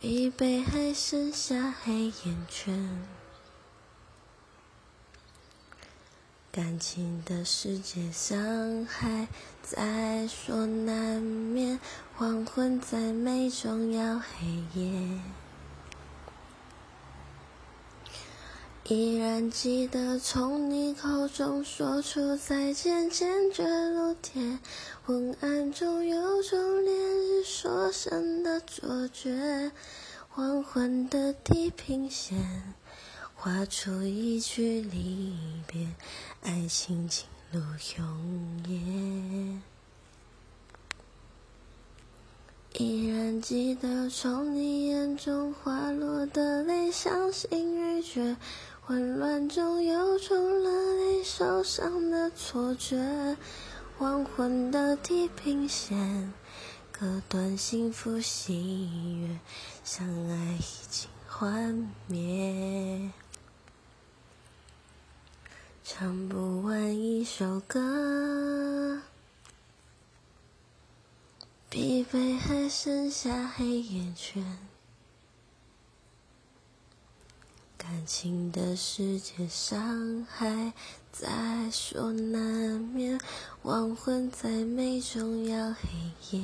疲惫还剩下黑眼圈。感情的世界，伤害在所难免，黄昏再美，终要黑夜。依然记得从你口中说出再见，坚决如铁。昏暗中有种灼身的错觉，黄昏的地平线，画出一句离别，爱情进入永夜。依然记得从你眼中滑落的泪，伤心欲绝。混乱中有种热泪受伤的错觉，黄昏的地平线，割断幸福喜悦，相爱已经幻灭，唱不完一首歌，疲惫还剩下黑眼圈。感情的世界，伤害在所难免。黄昏再美，终要黑夜。